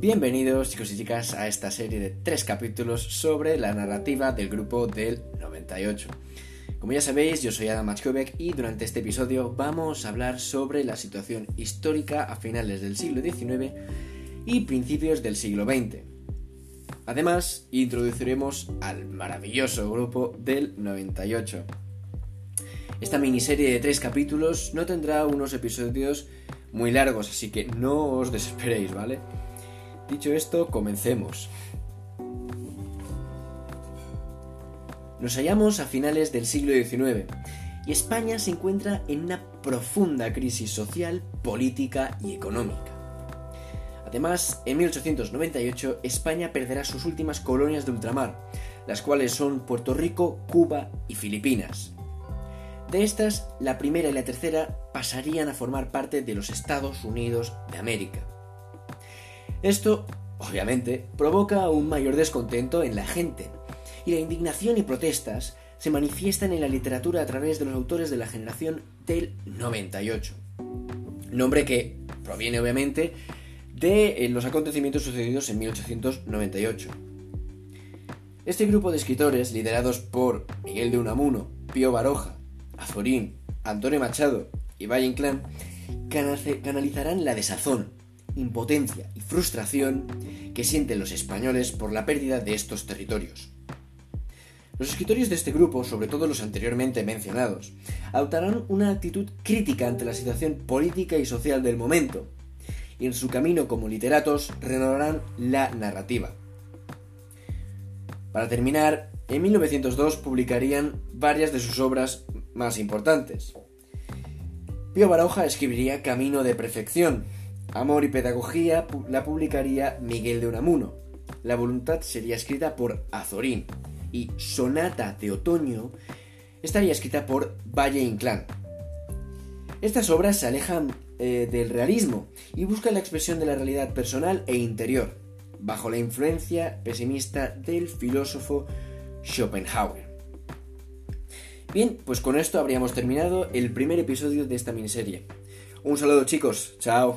Bienvenidos chicos y chicas a esta serie de tres capítulos sobre la narrativa del grupo del 98. Como ya sabéis, yo soy Adam Machkovic y durante este episodio vamos a hablar sobre la situación histórica a finales del siglo XIX y principios del siglo XX. Además, introduciremos al maravilloso grupo del 98. Esta miniserie de tres capítulos no tendrá unos episodios muy largos, así que no os desesperéis, ¿vale? Dicho esto, comencemos. Nos hallamos a finales del siglo XIX y España se encuentra en una profunda crisis social, política y económica. Además, en 1898 España perderá sus últimas colonias de ultramar, las cuales son Puerto Rico, Cuba y Filipinas. De estas, la primera y la tercera pasarían a formar parte de los Estados Unidos de América. Esto, obviamente, provoca un mayor descontento en la gente, y la indignación y protestas se manifiestan en la literatura a través de los autores de la generación del 98. Nombre que proviene obviamente de eh, los acontecimientos sucedidos en 1898. Este grupo de escritores, liderados por Miguel de Unamuno, Pío Baroja, Azorín, Antonio Machado y Valle Inclán canalizarán la desazón, impotencia y frustración que sienten los españoles por la pérdida de estos territorios. Los escritores de este grupo, sobre todo los anteriormente mencionados, adoptarán una actitud crítica ante la situación política y social del momento, y en su camino como literatos renovarán la narrativa. Para terminar, en 1902 publicarían varias de sus obras más importantes. Pío Baroja escribiría Camino de Perfección. Amor y Pedagogía la publicaría Miguel de Unamuno. La voluntad sería escrita por Azorín. Y Sonata de Otoño estaría escrita por Valle Inclán. Estas obras se alejan eh, del realismo y buscan la expresión de la realidad personal e interior, bajo la influencia pesimista del filósofo Schopenhauer. Bien, pues con esto habríamos terminado el primer episodio de esta miniserie. Un saludo chicos, chao.